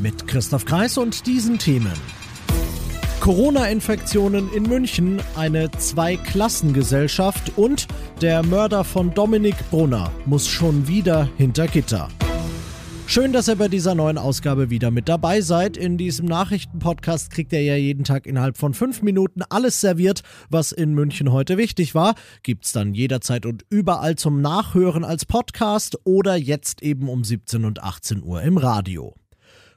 Mit Christoph Kreis und diesen Themen. Corona-Infektionen in München, eine Zweiklassengesellschaft und der Mörder von Dominik Brunner muss schon wieder hinter Gitter. Schön, dass ihr bei dieser neuen Ausgabe wieder mit dabei seid. In diesem Nachrichtenpodcast kriegt ihr ja jeden Tag innerhalb von fünf Minuten alles serviert, was in München heute wichtig war. Gibt's dann jederzeit und überall zum Nachhören als Podcast oder jetzt eben um 17 und 18 Uhr im Radio.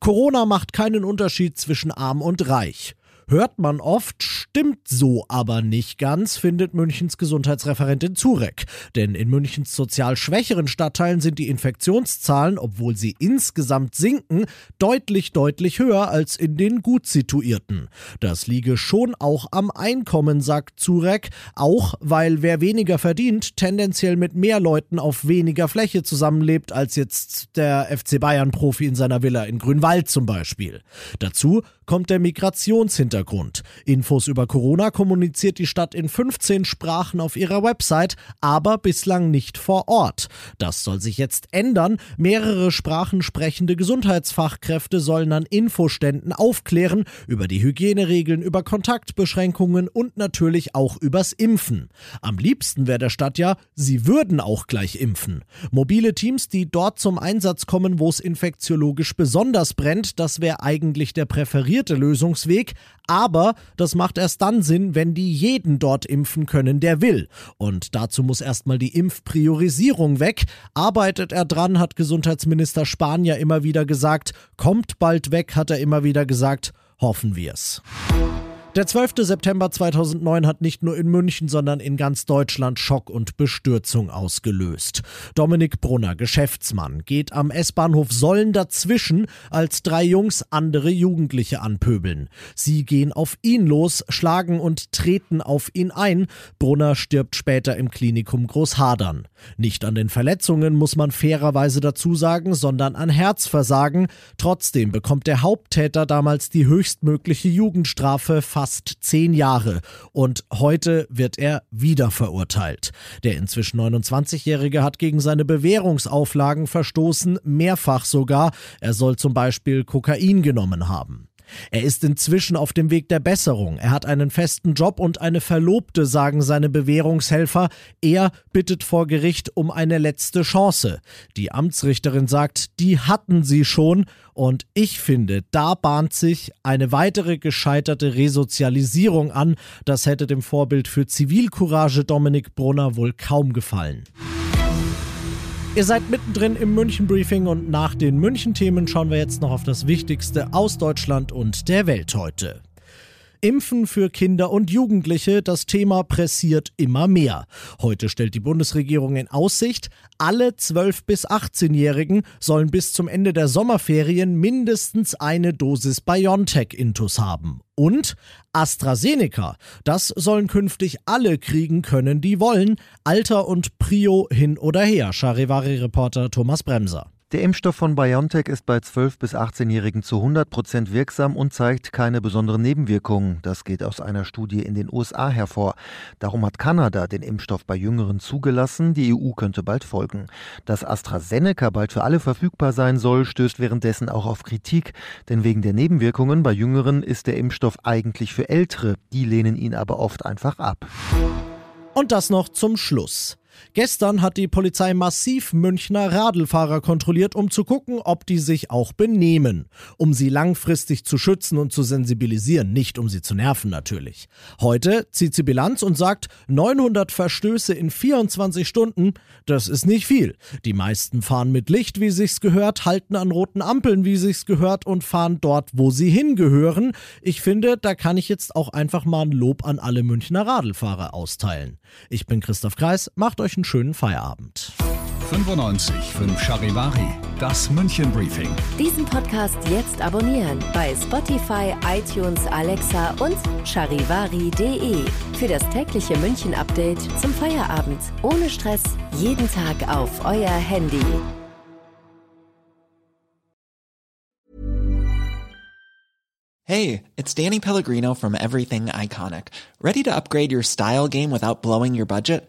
Corona macht keinen Unterschied zwischen arm und reich. Hört man oft, stimmt so aber nicht ganz, findet Münchens Gesundheitsreferentin Zurek. Denn in Münchens sozial schwächeren Stadtteilen sind die Infektionszahlen, obwohl sie insgesamt sinken, deutlich, deutlich höher als in den gut situierten. Das liege schon auch am Einkommen, sagt Zurek, auch weil wer weniger verdient, tendenziell mit mehr Leuten auf weniger Fläche zusammenlebt als jetzt der FC Bayern-Profi in seiner Villa in Grünwald zum Beispiel. Dazu kommt der Migrationshintergrund. Infos über Corona kommuniziert die Stadt in 15 Sprachen auf ihrer Website, aber bislang nicht vor Ort. Das soll sich jetzt ändern. Mehrere Sprachen sprechende Gesundheitsfachkräfte sollen an Infoständen aufklären über die Hygieneregeln, über Kontaktbeschränkungen und natürlich auch übers Impfen. Am liebsten wäre der Stadt ja, sie würden auch gleich impfen. Mobile Teams, die dort zum Einsatz kommen, wo es infektiologisch besonders brennt, das wäre eigentlich der präferierte präferierte Lösungsweg, aber das macht erst dann Sinn, wenn die jeden dort impfen können, der will. Und dazu muss erstmal die Impfpriorisierung weg. Arbeitet er dran, hat Gesundheitsminister Spahn ja immer wieder gesagt. Kommt bald weg, hat er immer wieder gesagt. Hoffen wir's. Der 12. September 2009 hat nicht nur in München, sondern in ganz Deutschland Schock und Bestürzung ausgelöst. Dominik Brunner, Geschäftsmann, geht am S-Bahnhof Sollen dazwischen, als drei Jungs andere Jugendliche anpöbeln. Sie gehen auf ihn los, schlagen und treten auf ihn ein. Brunner stirbt später im Klinikum Großhadern. Nicht an den Verletzungen muss man fairerweise dazu sagen, sondern an Herzversagen. Trotzdem bekommt der Haupttäter damals die höchstmögliche Jugendstrafe, fast zehn Jahre. Und heute wird er wieder verurteilt. Der inzwischen 29-Jährige hat gegen seine Bewährungsauflagen verstoßen, mehrfach sogar. Er soll zum Beispiel Kokain genommen haben. Er ist inzwischen auf dem Weg der Besserung. Er hat einen festen Job und eine Verlobte, sagen seine Bewährungshelfer. Er bittet vor Gericht um eine letzte Chance. Die Amtsrichterin sagt, die hatten sie schon. Und ich finde, da bahnt sich eine weitere gescheiterte Resozialisierung an. Das hätte dem Vorbild für Zivilcourage Dominik Brunner wohl kaum gefallen. Ihr seid mittendrin im München Briefing und nach den München Themen schauen wir jetzt noch auf das Wichtigste aus Deutschland und der Welt heute. Impfen für Kinder und Jugendliche, das Thema pressiert immer mehr. Heute stellt die Bundesregierung in Aussicht, alle 12- bis 18-Jährigen sollen bis zum Ende der Sommerferien mindestens eine Dosis BioNTech-Intus haben. Und AstraZeneca, das sollen künftig alle kriegen können, die wollen. Alter und Prio hin oder her. Charivari-Reporter Thomas Bremser. Der Impfstoff von BioNTech ist bei 12- bis 18-Jährigen zu 100 Prozent wirksam und zeigt keine besonderen Nebenwirkungen. Das geht aus einer Studie in den USA hervor. Darum hat Kanada den Impfstoff bei Jüngeren zugelassen. Die EU könnte bald folgen. Dass AstraZeneca bald für alle verfügbar sein soll, stößt währenddessen auch auf Kritik. Denn wegen der Nebenwirkungen bei Jüngeren ist der Impfstoff eigentlich für Ältere. Die lehnen ihn aber oft einfach ab. Und das noch zum Schluss. Gestern hat die Polizei massiv Münchner Radlfahrer kontrolliert, um zu gucken, ob die sich auch benehmen. Um sie langfristig zu schützen und zu sensibilisieren, nicht um sie zu nerven natürlich. Heute zieht sie Bilanz und sagt, 900 Verstöße in 24 Stunden, das ist nicht viel. Die meisten fahren mit Licht, wie sich's gehört, halten an roten Ampeln, wie sich's gehört und fahren dort, wo sie hingehören. Ich finde, da kann ich jetzt auch einfach mal ein Lob an alle Münchner Radlfahrer austeilen. Ich bin Christoph Kreis, macht euch einen schönen Feierabend. 95 5 Charivari, das München Briefing. Diesen Podcast jetzt abonnieren bei Spotify, iTunes, Alexa und charivari.de. Für das tägliche München Update zum Feierabend. Ohne Stress, jeden Tag auf euer Handy. Hey, it's Danny Pellegrino from Everything Iconic. Ready to upgrade your style game without blowing your budget?